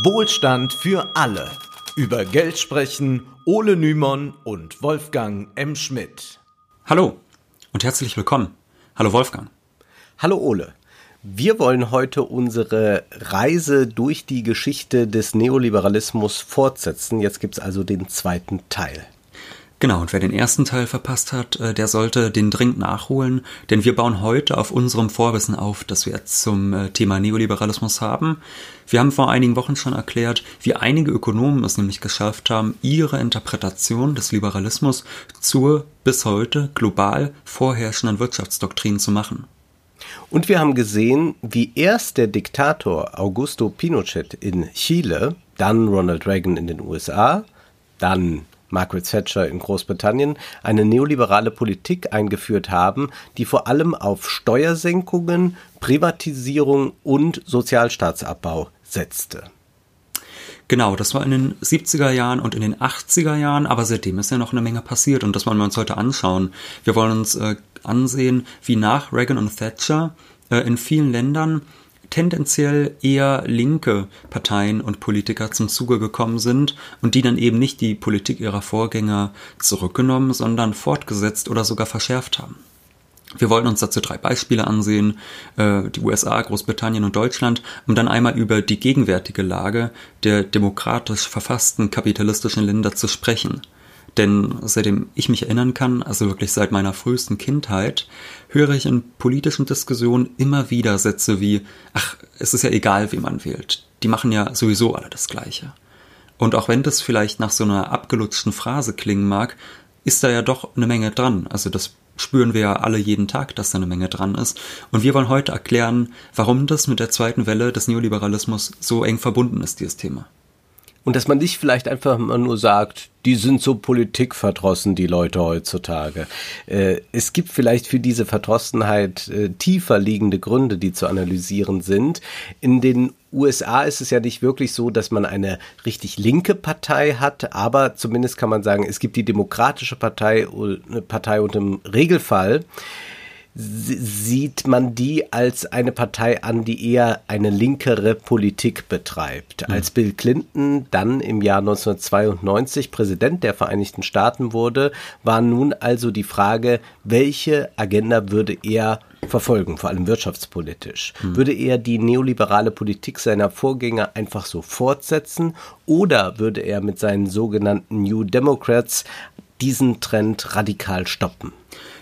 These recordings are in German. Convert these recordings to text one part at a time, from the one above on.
Wohlstand für alle. Über Geld sprechen Ole Nymon und Wolfgang M. Schmidt. Hallo und herzlich willkommen. Hallo Wolfgang. Hallo Ole. Wir wollen heute unsere Reise durch die Geschichte des Neoliberalismus fortsetzen. Jetzt gibt es also den zweiten Teil. Genau, und wer den ersten Teil verpasst hat, äh, der sollte den dringend nachholen, denn wir bauen heute auf unserem Vorwissen auf, das wir jetzt zum äh, Thema Neoliberalismus haben. Wir haben vor einigen Wochen schon erklärt, wie einige Ökonomen es nämlich geschafft haben, ihre Interpretation des Liberalismus zur bis heute global vorherrschenden Wirtschaftsdoktrin zu machen. Und wir haben gesehen, wie erst der Diktator Augusto Pinochet in Chile, dann Ronald Reagan in den USA, dann Margaret Thatcher in Großbritannien eine neoliberale Politik eingeführt haben, die vor allem auf Steuersenkungen, Privatisierung und Sozialstaatsabbau setzte. Genau, das war in den 70er Jahren und in den 80er Jahren, aber seitdem ist ja noch eine Menge passiert und das wollen wir uns heute anschauen. Wir wollen uns äh, ansehen, wie nach Reagan und Thatcher äh, in vielen Ländern tendenziell eher linke Parteien und Politiker zum Zuge gekommen sind und die dann eben nicht die Politik ihrer Vorgänger zurückgenommen, sondern fortgesetzt oder sogar verschärft haben. Wir wollten uns dazu drei Beispiele ansehen, äh, die USA, Großbritannien und Deutschland, um dann einmal über die gegenwärtige Lage der demokratisch verfassten kapitalistischen Länder zu sprechen. Denn seitdem ich mich erinnern kann, also wirklich seit meiner frühesten Kindheit, höre ich in politischen Diskussionen immer wieder Sätze wie, ach, es ist ja egal, wie man wählt. Die machen ja sowieso alle das Gleiche. Und auch wenn das vielleicht nach so einer abgelutschten Phrase klingen mag, ist da ja doch eine Menge dran. Also das spüren wir ja alle jeden Tag, dass da eine Menge dran ist. Und wir wollen heute erklären, warum das mit der zweiten Welle des Neoliberalismus so eng verbunden ist, dieses Thema. Und dass man nicht vielleicht einfach mal nur sagt, die sind so politikverdrossen, die Leute heutzutage. Äh, es gibt vielleicht für diese Verdrossenheit äh, tiefer liegende Gründe, die zu analysieren sind. In den USA ist es ja nicht wirklich so, dass man eine richtig linke Partei hat, aber zumindest kann man sagen, es gibt die Demokratische Partei, eine Partei und im Regelfall sieht man die als eine Partei an, die eher eine linkere Politik betreibt. Mhm. Als Bill Clinton dann im Jahr 1992 Präsident der Vereinigten Staaten wurde, war nun also die Frage, welche Agenda würde er verfolgen, vor allem wirtschaftspolitisch? Mhm. Würde er die neoliberale Politik seiner Vorgänger einfach so fortsetzen oder würde er mit seinen sogenannten New Democrats diesen Trend radikal stoppen?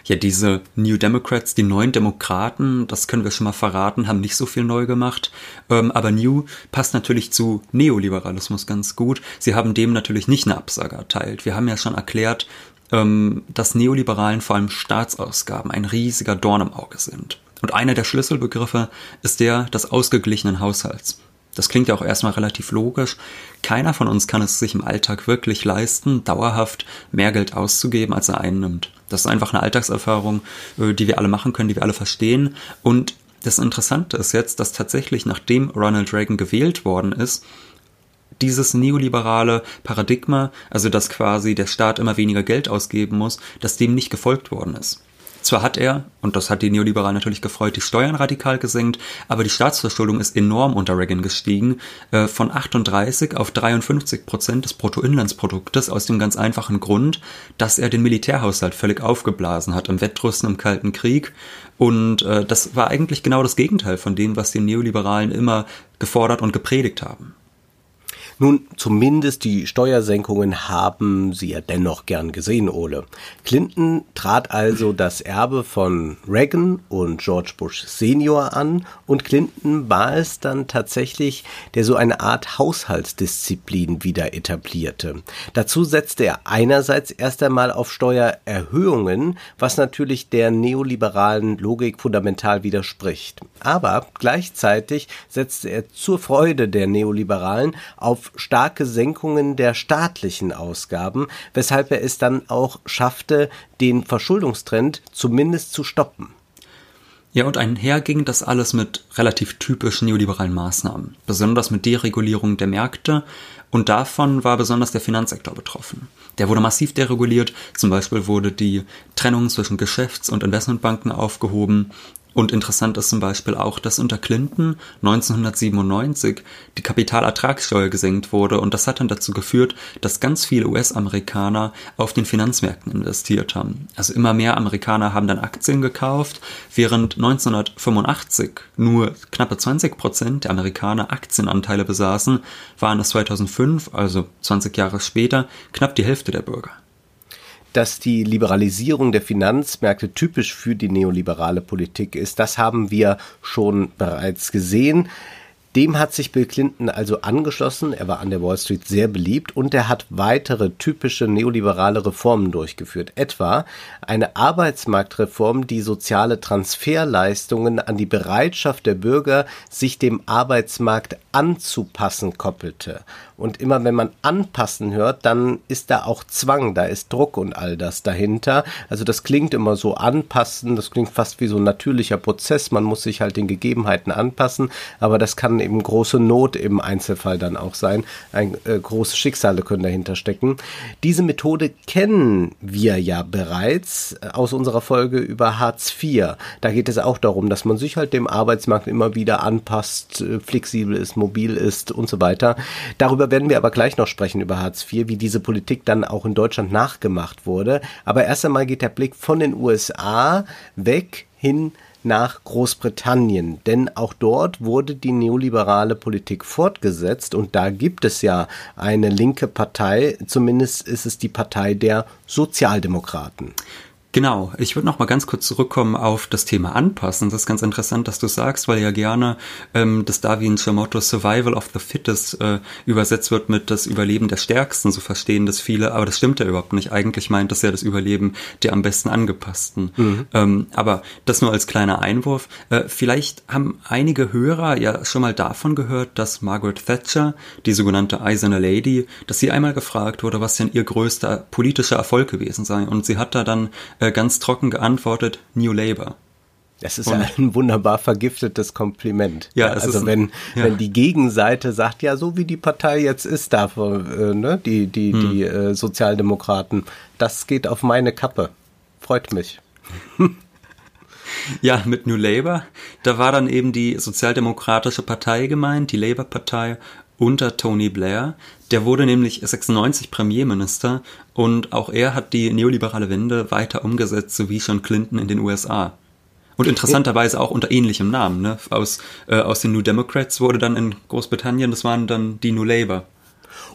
Ja, diese New Democrats, die neuen Demokraten, das können wir schon mal verraten, haben nicht so viel neu gemacht. Ähm, aber New passt natürlich zu Neoliberalismus ganz gut. Sie haben dem natürlich nicht eine Absage erteilt. Wir haben ja schon erklärt, ähm, dass Neoliberalen vor allem Staatsausgaben ein riesiger Dorn im Auge sind. Und einer der Schlüsselbegriffe ist der des ausgeglichenen Haushalts. Das klingt ja auch erstmal relativ logisch. Keiner von uns kann es sich im Alltag wirklich leisten, dauerhaft mehr Geld auszugeben, als er einnimmt. Das ist einfach eine Alltagserfahrung, äh, die wir alle machen können, die wir alle verstehen. Und das Interessante ist jetzt, dass tatsächlich nachdem Ronald Reagan gewählt worden ist, dieses neoliberale Paradigma, also dass quasi der Staat immer weniger Geld ausgeben muss, dass dem nicht gefolgt worden ist. Zwar hat er, und das hat die Neoliberalen natürlich gefreut, die Steuern radikal gesenkt, aber die Staatsverschuldung ist enorm unter Reagan gestiegen, äh, von 38 auf 53 Prozent des Bruttoinlandsproduktes aus dem ganz einfachen Grund, dass er den Militärhaushalt völlig aufgeblasen hat im Wettrüsten im Kalten Krieg. Und äh, das war eigentlich genau das Gegenteil von dem, was die Neoliberalen immer gefordert und gepredigt haben. Nun, zumindest die Steuersenkungen haben Sie ja dennoch gern gesehen, Ole. Clinton trat also das Erbe von Reagan und George Bush Senior an und Clinton war es dann tatsächlich, der so eine Art Haushaltsdisziplin wieder etablierte. Dazu setzte er einerseits erst einmal auf Steuererhöhungen, was natürlich der neoliberalen Logik fundamental widerspricht. Aber gleichzeitig setzte er zur Freude der Neoliberalen auf starke Senkungen der staatlichen Ausgaben, weshalb er es dann auch schaffte, den Verschuldungstrend zumindest zu stoppen. Ja, und einher ging das alles mit relativ typischen neoliberalen Maßnahmen, besonders mit Deregulierung der Märkte und davon war besonders der Finanzsektor betroffen. Der wurde massiv dereguliert, zum Beispiel wurde die Trennung zwischen Geschäfts- und Investmentbanken aufgehoben Und interessant ist zum Beispiel auch, dass unter Clinton 1997 die Kapitalertragssteuer gesenkt wurde und das hat dann dazu geführt, dass ganz viele US-Amerikaner auf den Finanzmärkten investiert haben. Also immer mehr Amerikaner haben dann Aktien gekauft, während 1985 nur knappe 20 Prozent der Amerikaner Aktienanteile besaßen, waren es 2005, also 20 Jahre später, knapp die Hälfte der Bürger dass die Liberalisierung der Finanzmärkte typisch für die neoliberale Politik ist. Das haben wir schon bereits gesehen. Dem hat sich Bill Clinton also angeschlossen. Er war an der Wall Street sehr beliebt und er hat weitere typische neoliberale Reformen durchgeführt. Etwa eine Arbeitsmarktreform, die soziale Transferleistungen an die Bereitschaft der Bürger, sich dem Arbeitsmarkt anzupassen, koppelte. Und immer wenn man anpassen hört, dann ist da auch Zwang, da ist Druck und all das dahinter. Also das klingt immer so anpassen, das klingt fast wie so ein natürlicher Prozess. Man muss sich halt den Gegebenheiten anpassen, aber das kann eben große Not im Einzelfall dann auch sein. Ein, äh, große Schicksale können dahinter stecken. Diese Methode kennen wir ja bereits äh, aus unserer Folge über Hartz IV. Da geht es auch darum, dass man sich halt dem Arbeitsmarkt immer wieder anpasst, äh, flexibel ist, mobil ist und so weiter. Darüber werden wir aber gleich noch sprechen über Hartz IV, wie diese Politik dann auch in Deutschland nachgemacht wurde. Aber erst einmal geht der Blick von den USA weg hin nach Großbritannien, denn auch dort wurde die neoliberale Politik fortgesetzt und da gibt es ja eine linke Partei, zumindest ist es die Partei der Sozialdemokraten. Genau, ich würde noch mal ganz kurz zurückkommen auf das Thema Anpassen. Das ist ganz interessant, dass du sagst, weil ja gerne ähm, das Darwinsche Motto Survival of the Fittest äh, übersetzt wird mit das Überleben der Stärksten, so verstehen das viele, aber das stimmt ja überhaupt nicht. Eigentlich meint das ja das Überleben der am besten angepassten. Mhm. Ähm, aber das nur als kleiner Einwurf. Äh, vielleicht haben einige Hörer ja schon mal davon gehört, dass Margaret Thatcher, die sogenannte Eiserne Lady, dass sie einmal gefragt wurde, was denn ihr größter politischer Erfolg gewesen sei. Und sie hat da dann äh, ganz trocken geantwortet, New Labour. Das ist und, ein wunderbar vergiftetes Kompliment. Ja, also ein, wenn, ja. wenn die Gegenseite sagt, ja, so wie die Partei jetzt ist, da, äh, ne, die, die, hm. die äh, Sozialdemokraten, das geht auf meine Kappe. Freut mich. ja, mit New Labour, da war dann eben die Sozialdemokratische Partei gemeint, die Labour-Partei unter Tony Blair. Der wurde nämlich 96 Premierminister und auch er hat die neoliberale Wende weiter umgesetzt, so wie schon Clinton in den USA. Und interessanterweise auch unter ähnlichem Namen. Ne? Aus, äh, aus den New Democrats wurde dann in Großbritannien, das waren dann die New Labour.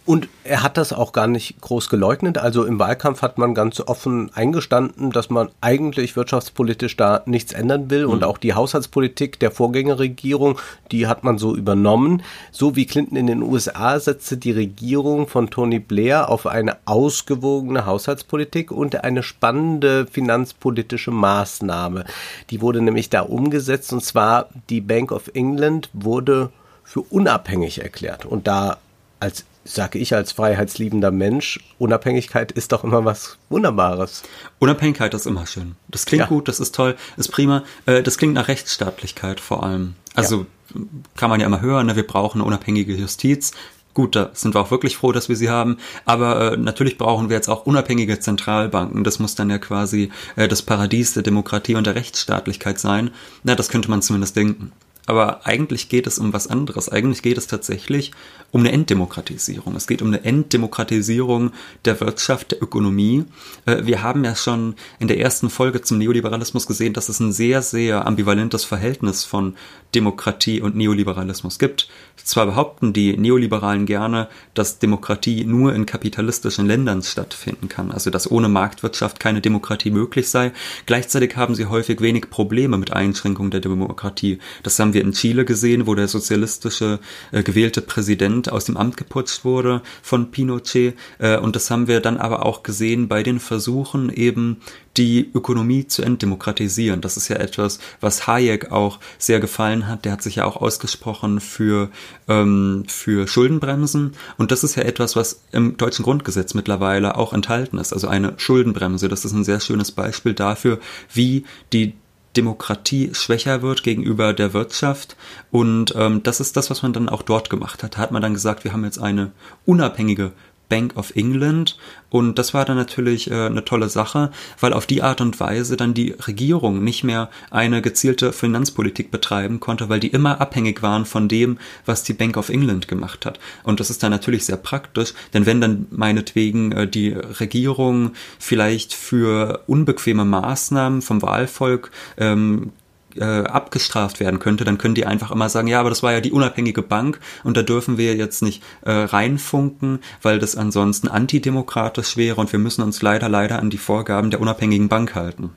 Und er hat das auch gar nicht groß geleugnet. Also im Wahlkampf hat man ganz offen eingestanden, dass man eigentlich wirtschaftspolitisch da nichts ändern will. Mhm. Und auch die Haushaltspolitik der Vorgängerregierung, die hat man so übernommen. So wie Clinton in den USA setzte die Regierung von Tony Blair auf eine ausgewogene Haushaltspolitik und eine spannende finanzpolitische Maßnahme. Die wurde nämlich da umgesetzt. Und zwar die Bank of England wurde für unabhängig erklärt. Und da als sage ich als freiheitsliebender Mensch, Unabhängigkeit ist doch immer was Wunderbares. Unabhängigkeit ist immer schön. Das klingt ja. gut, das ist toll, ist prima. Äh, das klingt nach Rechtsstaatlichkeit vor allem. Also ja. kann man ja immer hören, ne? wir brauchen eine unabhängige Justiz. Gut, da sind wir auch wirklich froh, dass wir sie haben. Aber äh, natürlich brauchen wir jetzt auch unabhängige Zentralbanken. Das muss dann ja quasi äh, das Paradies der Demokratie und der Rechtsstaatlichkeit sein. Na, das könnte man zumindest denken. Aber eigentlich geht es um was anderes. Eigentlich geht es tatsächlich um eine Enddemokratisierung. Es geht um eine Enddemokratisierung der Wirtschaft, der Ökonomie. Äh, wir haben ja schon in der ersten Folge zum Neoliberalismus gesehen, dass es ein sehr, sehr ambivalentes Verhältnis von Demokratie und Neoliberalismus gibt. Zwar behaupten die Neoliberalen gerne, dass Demokratie nur in kapitalistischen Ländern stattfinden kann, also dass ohne Marktwirtschaft keine Demokratie möglich sei. Gleichzeitig haben sie häufig wenig Probleme mit Einschränkungen der Demokratie. Das haben wir in Chile gesehen, wo der sozialistische äh, gewählte Präsident aus dem Amt geputscht wurde von Pinochet. Äh, und das haben wir dann aber auch gesehen bei den Versuchen eben die Ökonomie zu entdemokratisieren. Das ist ja etwas, was Hayek auch sehr gefallen hat. Der hat sich ja auch ausgesprochen für, ähm, für Schuldenbremsen. Und das ist ja etwas, was im deutschen Grundgesetz mittlerweile auch enthalten ist. Also eine Schuldenbremse. Das ist ein sehr schönes Beispiel dafür, wie die Demokratie schwächer wird gegenüber der Wirtschaft. Und ähm, das ist das, was man dann auch dort gemacht hat. Da hat man dann gesagt, wir haben jetzt eine unabhängige Bank of England. Und das war dann natürlich äh, eine tolle Sache, weil auf die Art und Weise dann die Regierung nicht mehr eine gezielte Finanzpolitik betreiben konnte, weil die immer abhängig waren von dem, was die Bank of England gemacht hat. Und das ist dann natürlich sehr praktisch, denn wenn dann meinetwegen äh, die Regierung vielleicht für unbequeme Maßnahmen vom Wahlvolk ähm, äh, abgestraft werden könnte, dann können die einfach immer sagen, ja, aber das war ja die unabhängige Bank und da dürfen wir jetzt nicht äh, reinfunken, weil das ansonsten antidemokratisch wäre und wir müssen uns leider, leider an die Vorgaben der unabhängigen Bank halten.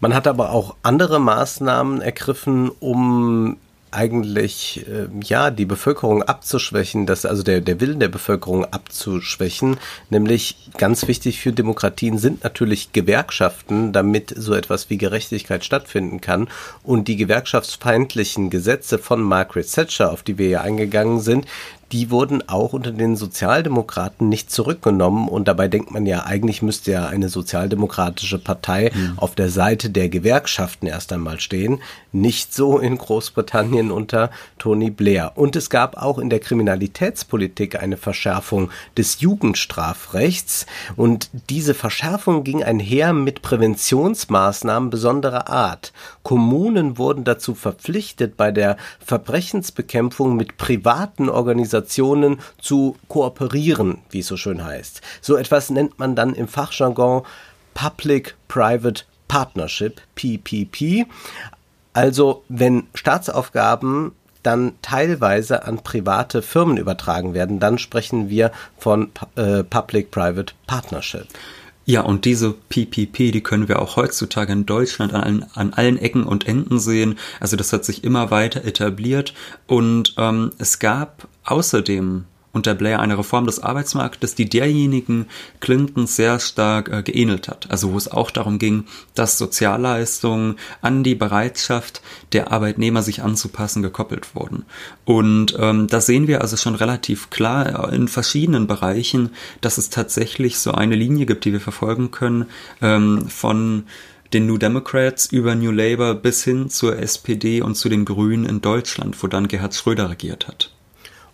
Man hat aber auch andere Maßnahmen ergriffen, um eigentlich äh, ja die Bevölkerung abzuschwächen, das also der der Willen der Bevölkerung abzuschwächen, nämlich ganz wichtig für Demokratien sind natürlich Gewerkschaften, damit so etwas wie Gerechtigkeit stattfinden kann. Und die gewerkschaftsfeindlichen Gesetze von Margaret Thatcher, auf die wir ja eingegangen sind, die wurden auch unter den Sozialdemokraten nicht zurückgenommen. Und dabei denkt man ja, eigentlich müsste ja eine sozialdemokratische Partei mhm. auf der Seite der Gewerkschaften erst einmal stehen. Nicht so in Großbritannien unter Tony Blair. Und es gab auch in der Kriminalitätspolitik eine Verschärfung des Jugendstrafrechts. Und diese Verschärfung ging einher mit Präventionsmaßnahmen besonderer Art. Kommunen wurden dazu verpflichtet, bei der Verbrechensbekämpfung mit privaten Organisationen Organisationen zu kooperieren, wie es so schön heißt. So etwas nennt man dann im Fachjargon Public-Private Partnership, PPP. Also wenn Staatsaufgaben dann teilweise an private Firmen übertragen werden, dann sprechen wir von äh, Public-Private Partnership. Ja, und diese PPP, die können wir auch heutzutage in Deutschland an allen, an allen Ecken und Enden sehen. Also das hat sich immer weiter etabliert und ähm, es gab außerdem unter Blair eine Reform des Arbeitsmarktes, die derjenigen Clintons sehr stark äh, geähnelt hat. Also wo es auch darum ging, dass Sozialleistungen an die Bereitschaft der Arbeitnehmer sich anzupassen gekoppelt wurden. Und ähm, da sehen wir also schon relativ klar in verschiedenen Bereichen, dass es tatsächlich so eine Linie gibt, die wir verfolgen können ähm, von den New Democrats über New Labour bis hin zur SPD und zu den Grünen in Deutschland, wo dann Gerhard Schröder regiert hat.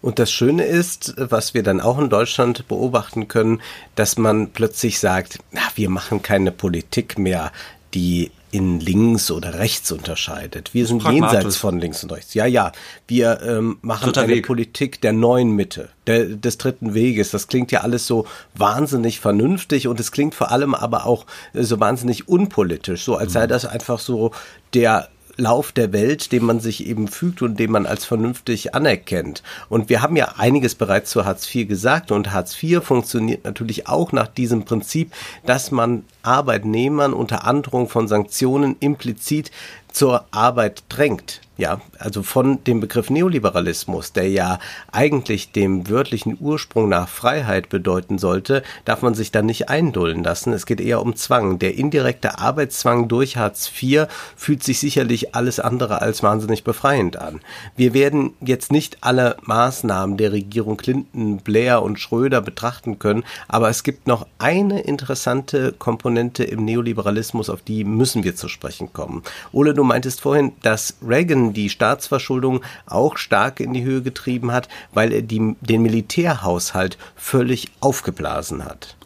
Und das Schöne ist, was wir dann auch in Deutschland beobachten können, dass man plötzlich sagt, na, wir machen keine Politik mehr, die in links oder rechts unterscheidet. Wir sind jenseits von links und rechts. Ja, ja, wir ähm, machen Dritter eine Weg. Politik der neuen Mitte, der, des dritten Weges. Das klingt ja alles so wahnsinnig vernünftig und es klingt vor allem aber auch so wahnsinnig unpolitisch, so als sei mhm. das einfach so der Lauf der Welt, dem man sich eben fügt und den man als vernünftig anerkennt. Und wir haben ja einiges bereits zu Hartz IV gesagt und Hartz IV funktioniert natürlich auch nach diesem Prinzip, dass man Arbeitnehmern unter Androhung von Sanktionen implizit zur Arbeit drängt. Ja, also von dem Begriff Neoliberalismus, der ja eigentlich dem wörtlichen Ursprung nach Freiheit bedeuten sollte, darf man sich da nicht eindulden lassen. Es geht eher um Zwang. Der indirekte Arbeitszwang durch Hartz IV fühlt sich sicherlich alles andere als wahnsinnig befreiend an. Wir werden jetzt nicht alle Maßnahmen der Regierung Clinton, Blair und Schröder betrachten können, aber es gibt noch eine interessante Komponente im Neoliberalismus, auf die müssen wir zu sprechen kommen. Ole, du meintest vorhin, dass Reagan die Staatsverschuldung auch stark in die Höhe getrieben hat, weil er die, den Militärhaushalt völlig aufgeblasen hat.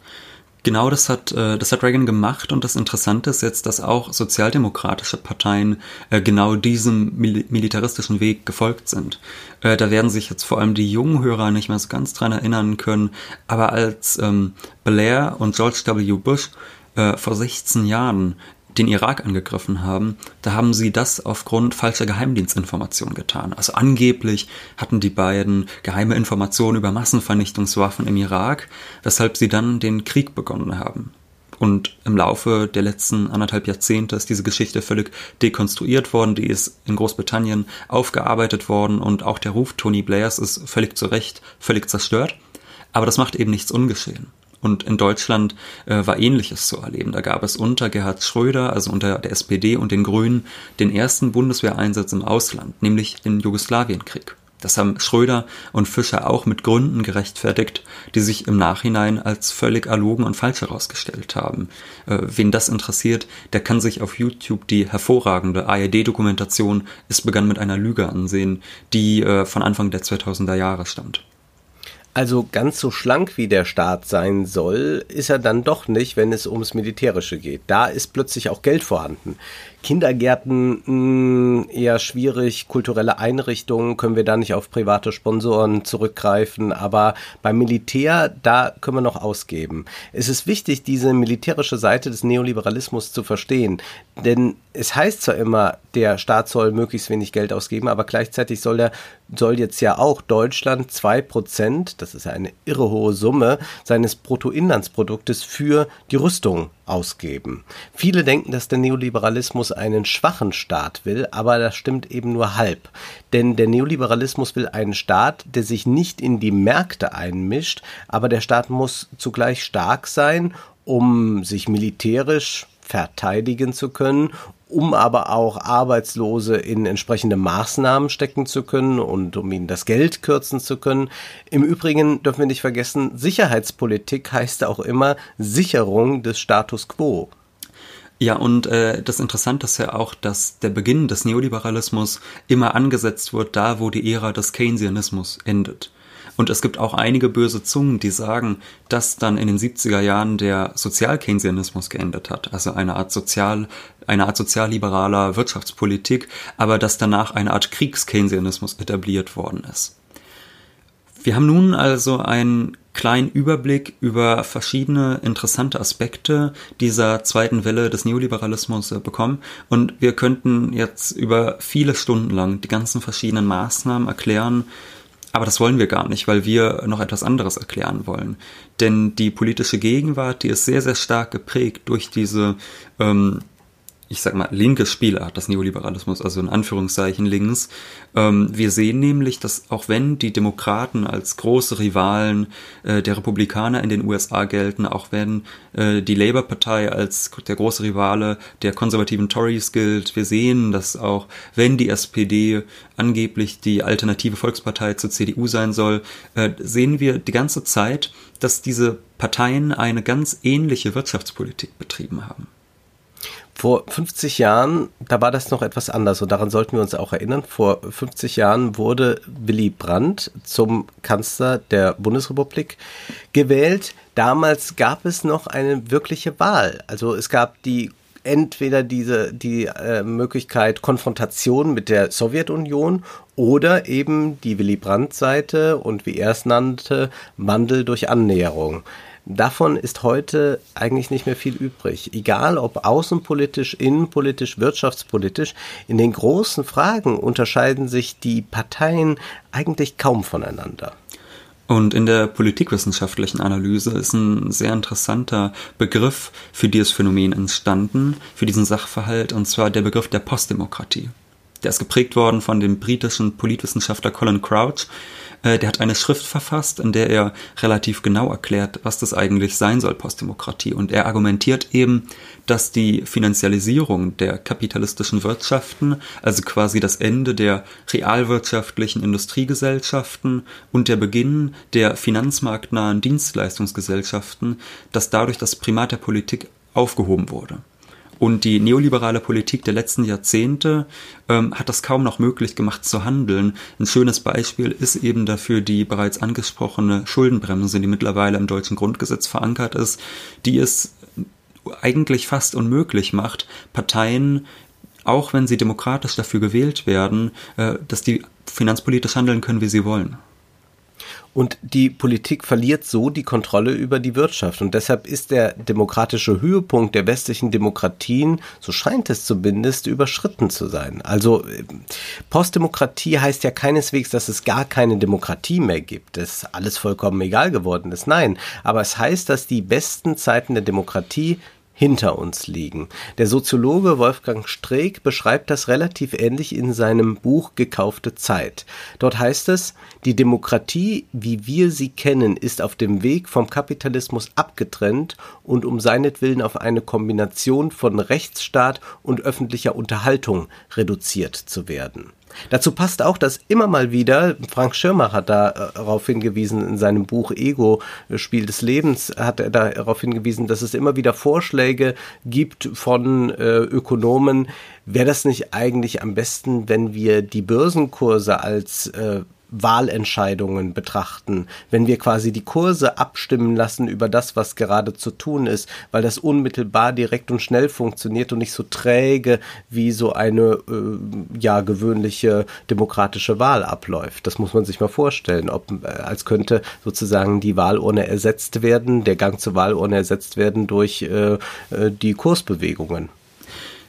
Genau das hat, äh, das hat Reagan gemacht und das Interessante ist jetzt, dass auch sozialdemokratische Parteien äh, genau diesem militaristischen Weg gefolgt sind. Äh, da werden sich jetzt vor allem die jungen Hörer nicht mehr so ganz dran erinnern können, aber als ähm, Blair und George W. Bush vor 16 Jahren den Irak angegriffen haben, da haben sie das aufgrund falscher Geheimdienstinformationen getan. Also angeblich hatten die beiden geheime Informationen über Massenvernichtungswaffen im Irak, weshalb sie dann den Krieg begonnen haben. Und im Laufe der letzten anderthalb Jahrzehnte ist diese Geschichte völlig dekonstruiert worden, die ist in Großbritannien aufgearbeitet worden und auch der Ruf Tony Blairs ist völlig zu Recht völlig zerstört. Aber das macht eben nichts ungeschehen. Und in Deutschland äh, war Ähnliches zu erleben. Da gab es unter Gerhard Schröder, also unter der SPD und den Grünen, den ersten Bundeswehreinsatz im Ausland, nämlich den Jugoslawienkrieg. Das haben Schröder und Fischer auch mit Gründen gerechtfertigt, die sich im Nachhinein als völlig erlogen und falsch herausgestellt haben. Äh, wen das interessiert, der kann sich auf YouTube die hervorragende ARD-Dokumentation Es begann mit einer Lüge ansehen, die äh, von Anfang der 2000er Jahre stammt. Also ganz so schlank wie der Staat sein soll, ist er dann doch nicht, wenn es ums Militärische geht. Da ist plötzlich auch Geld vorhanden. Kindergärten mh, hm, eher schwierig, kulturelle Einrichtungen können wir da nicht auf private Sponsoren zurückgreifen, aber beim Militär, da können wir noch ausgeben. Es ist wichtig, diese militärische Seite des Neoliberalismus zu verstehen, denn es heißt zwar immer, der Staat soll möglichst wenig Geld ausgeben, aber gleichzeitig soll der soll jetzt ja auch Deutschland zwei Prozent, das ist eine irre hohe Summe, seines Bruttoinlandsproduktes für die Rüstung ausgeben. Viele denken, dass der Neoliberalismus einen schwachen Staat will, aber das stimmt eben nur halb. Denn der Neoliberalismus will einen Staat, der sich nicht in die Märkte einmischt, aber der Staat muss zugleich stark sein, um sich militärisch verteidigen zu können um aber auch Arbeitslose in entsprechende Maßnahmen stecken zu können und um ihnen das Geld kürzen zu können. Im Übrigen dürfen wir nicht vergessen, Sicherheitspolitik heißt auch immer Sicherung des Status quo. Ja, und äh, das Interessante ist ja auch, dass der Beginn des Neoliberalismus immer angesetzt wird, da wo die Ära des Keynesianismus endet. Und es gibt auch einige böse Zungen, die sagen, dass dann in den 70er Jahren der Sozial-Keynesianismus geendet hat, also eine Art sozial, eine Art sozialliberaler Wirtschaftspolitik, aber dass danach eine Art Kriegs-Keynesianismus etabliert worden ist. Wir haben nun also einen kleinen Überblick über verschiedene interessante Aspekte dieser zweiten Welle des Neoliberalismus bekommen und wir könnten jetzt über viele Stunden lang die ganzen verschiedenen Maßnahmen erklären, aber das wollen wir gar nicht, weil wir noch etwas anderes erklären wollen. Denn die politische Gegenwart, die ist sehr, sehr stark geprägt durch diese ähm, ich sag mal, linke Spielart des Neoliberalismus, also in Anführungszeichen links. Ähm, wir sehen nämlich, dass auch wenn die Demokraten als große Rivalen äh, der Republikaner in den USA gelten, auch wenn äh, die Labour-Partei als der große Rivale der konservativen Tories gilt, wir sehen, dass auch wenn die SPD angeblich die alternative Volkspartei zur CDU sein soll, äh, sehen wir die ganze Zeit, dass diese Parteien eine ganz ähnliche Wirtschaftspolitik betrieben haben. Vor 50 Jahren, da war das noch etwas anders und daran sollten wir uns auch erinnern. Vor 50 Jahren wurde Willy Brandt zum Kanzler der Bundesrepublik gewählt. Damals gab es noch eine wirkliche Wahl. Also es gab die entweder diese die äh, Möglichkeit Konfrontation mit der Sowjetunion oder eben die Willy Brandt Seite und wie er es nannte Wandel durch Annäherung. Davon ist heute eigentlich nicht mehr viel übrig. Egal ob außenpolitisch, innenpolitisch, wirtschaftspolitisch, in den großen Fragen unterscheiden sich die Parteien eigentlich kaum voneinander. Und in der politikwissenschaftlichen Analyse ist ein sehr interessanter Begriff für dieses Phänomen entstanden, für diesen Sachverhalt, und zwar der Begriff der Postdemokratie. Der ist geprägt worden von dem britischen Politwissenschaftler Colin Crouch, äh, der hat eine Schrift verfasst, in der er relativ genau erklärt, was das eigentlich sein soll, Postdemokratie. Und er argumentiert eben, dass die Finanzialisierung der kapitalistischen Wirtschaften, also quasi das Ende der realwirtschaftlichen Industriegesellschaften und der Beginn der finanzmarktnahen Dienstleistungsgesellschaften, dass dadurch das Primat der Politik aufgehoben wurde. Und die neoliberale Politik der letzten Jahrzehnte ähm, hat das kaum noch möglich gemacht zu handeln. Ein schönes Beispiel ist eben dafür die bereits angesprochene Schuldenbremse, die mittlerweile im deutschen Grundgesetz verankert ist, die es eigentlich fast unmöglich macht, Parteien auch wenn sie demokratisch dafür gewählt werden, äh, dass die finanzpolitisch handeln können, wie sie wollen. Und die Politik verliert so die Kontrolle über die Wirtschaft. Und deshalb ist der demokratische Höhepunkt der westlichen Demokratien, so scheint es zumindest, überschritten zu sein. Also Postdemokratie heißt ja keineswegs, dass es gar keine Demokratie mehr gibt, dass alles vollkommen egal geworden ist. Nein, aber es heißt, dass die besten Zeiten der Demokratie hinter uns liegen. Der Soziologe Wolfgang Streeck beschreibt das relativ ähnlich in seinem Buch Gekaufte Zeit. Dort heißt es, die Demokratie, wie wir sie kennen, ist auf dem Weg vom Kapitalismus abgetrennt und um seinetwillen auf eine Kombination von Rechtsstaat und öffentlicher Unterhaltung reduziert zu werden. Dazu passt auch, dass immer mal wieder, Frank Schirmer hat äh, darauf hingewiesen, in seinem Buch Ego, äh, Spiel des Lebens, hat er darauf hingewiesen, dass es immer wieder Vorschläge gibt von äh, Ökonomen, wäre das nicht eigentlich am besten, wenn wir die Börsenkurse als äh, Wahlentscheidungen betrachten, wenn wir quasi die Kurse abstimmen lassen über das, was gerade zu tun ist, weil das unmittelbar direkt und schnell funktioniert und nicht so träge wie so eine äh, ja gewöhnliche demokratische Wahl abläuft. Das muss man sich mal vorstellen, ob äh, als könnte sozusagen die Wahlurne ersetzt werden, der Gang zur Wahlurne ersetzt werden durch äh, äh die Kursbewegungen.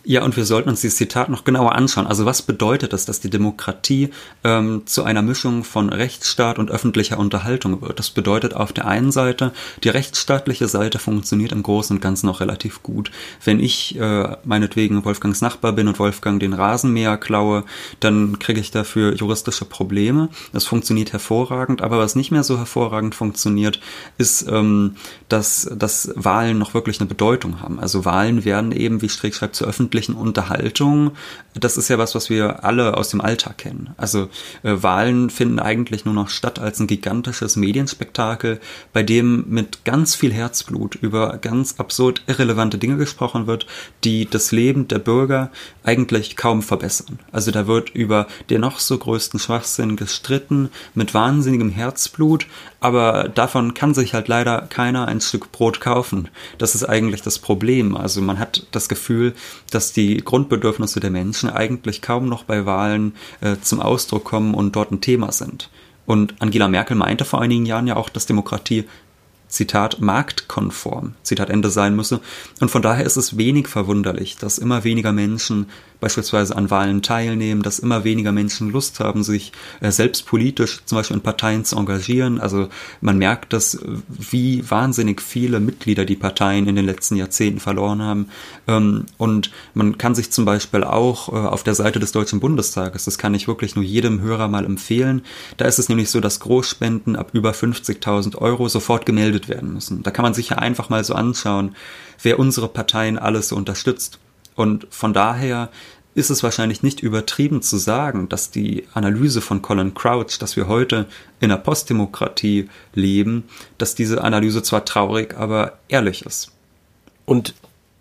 Ja, und wir sollten uns dieses Zitat noch genauer anschauen. Also was bedeutet es, dass die Demokratie ähm, zu einer Mischung von Rechtsstaat und öffentlicher Unterhaltung wird? Das bedeutet auf der einen Seite, die rechtsstaatliche Seite funktioniert im Großen und Ganzen noch relativ gut. Wenn ich äh, meinetwegen Wolfgangs Nachbar bin und Wolfgang den Rasenmäher klaue, dann kriege ich dafür juristische Probleme. Das funktioniert hervorragend, aber was nicht mehr so hervorragend funktioniert, ist, ähm, dass, dass Wahlen noch wirklich eine Bedeutung haben. Also Wahlen werden eben, wie Streeck schreibt, zur öffentlichen öffentlichen Unterhaltung, das ist ja was, was wir alle aus dem Alltag kennen. Also äh, Wahlen finden eigentlich nur noch statt als ein gigantisches Medienspektakel, bei dem mit ganz viel Herzblut über ganz absurd irrelevante Dinge gesprochen wird, die das Leben der Bürger eigentlich kaum verbessern. Also da wird über den noch so größten Schwachsinn gestritten, mit wahnsinnigem Herzblut, aber davon kann sich halt leider keiner ein Stück Brot kaufen. Das ist eigentlich das Problem. Also man hat das Gefühl, dass die Grundbedürfnisse der Menschen eigentlich kaum noch bei Wahlen äh, zum Ausdruck kommen und dort ein Thema sind. Und Angela Merkel meinte vor einigen Jahren ja auch, dass Demokratie Zitat, marktkonform, Zitat Ende sein müsse. Und von daher ist es wenig verwunderlich, dass immer weniger Menschen beispielsweise an Wahlen teilnehmen, dass immer weniger Menschen Lust haben, sich äh, selbst politisch zum Beispiel in Parteien zu engagieren. Also man merkt, dass wie wahnsinnig viele Mitglieder die Parteien in den letzten Jahrzehnten verloren haben. Ähm, und man kann sich zum Beispiel auch äh, auf der Seite des Deutschen Bundestages, das kann ich wirklich nur jedem Hörer mal empfehlen, da ist es nämlich so, dass Großspenden ab über 50.000 Euro sofort gemeldet werden müssen. Da kann man sich ja einfach mal so anschauen, wer unsere Parteien alles so unterstützt. Und von daher ist es wahrscheinlich nicht übertrieben zu sagen, dass die Analyse von Colin Crouch, dass wir heute in einer Postdemokratie leben, dass diese Analyse zwar traurig, aber ehrlich ist. Und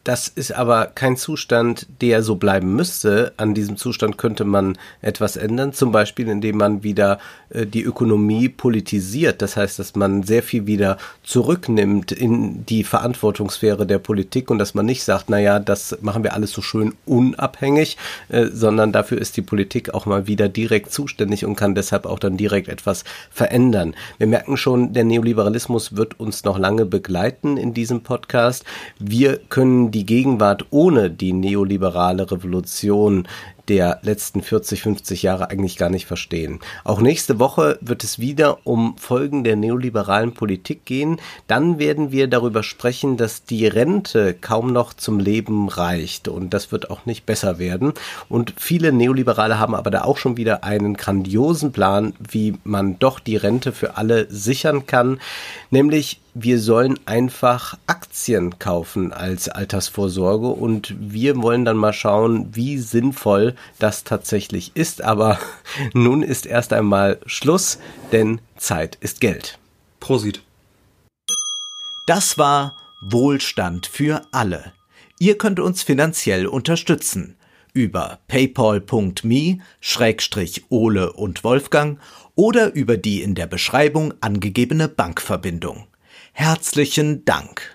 das ist aber kein Zustand, der so bleiben müsste. An diesem Zustand könnte man etwas ändern, zum Beispiel indem man wieder äh, die Ökonomie politisiert. Das heißt, dass man sehr viel wieder zurücknimmt in die Verantwortungssphäre der Politik und dass man nicht sagt, na ja, das machen wir alles so schön unabhängig, äh, sondern dafür ist die Politik auch mal wieder direkt zuständig und kann deshalb auch dann direkt etwas verändern. Wir merken schon, der Neoliberalismus wird uns noch lange begleiten in diesem Podcast. Wir können die Gegenwart ohne die neoliberale Revolution der letzten 40, 50 Jahre eigentlich gar nicht verstehen. Auch nächste Woche wird es wieder um Folgen der neoliberalen Politik gehen. Dann werden wir darüber sprechen, dass die Rente kaum noch zum Leben reicht und das wird auch nicht besser werden. Und viele Neoliberale haben aber da auch schon wieder einen grandiosen Plan, wie man doch die Rente für alle sichern kann, nämlich wir sollen einfach Aktien kaufen als Altersvorsorge und wir wollen dann mal schauen, wie sinnvoll das tatsächlich ist. Aber nun ist erst einmal Schluss, denn Zeit ist Geld. Prosit. Das war Wohlstand für alle. Ihr könnt uns finanziell unterstützen über paypal.me Schrägstrich Ole und Wolfgang oder über die in der Beschreibung angegebene Bankverbindung. Herzlichen Dank.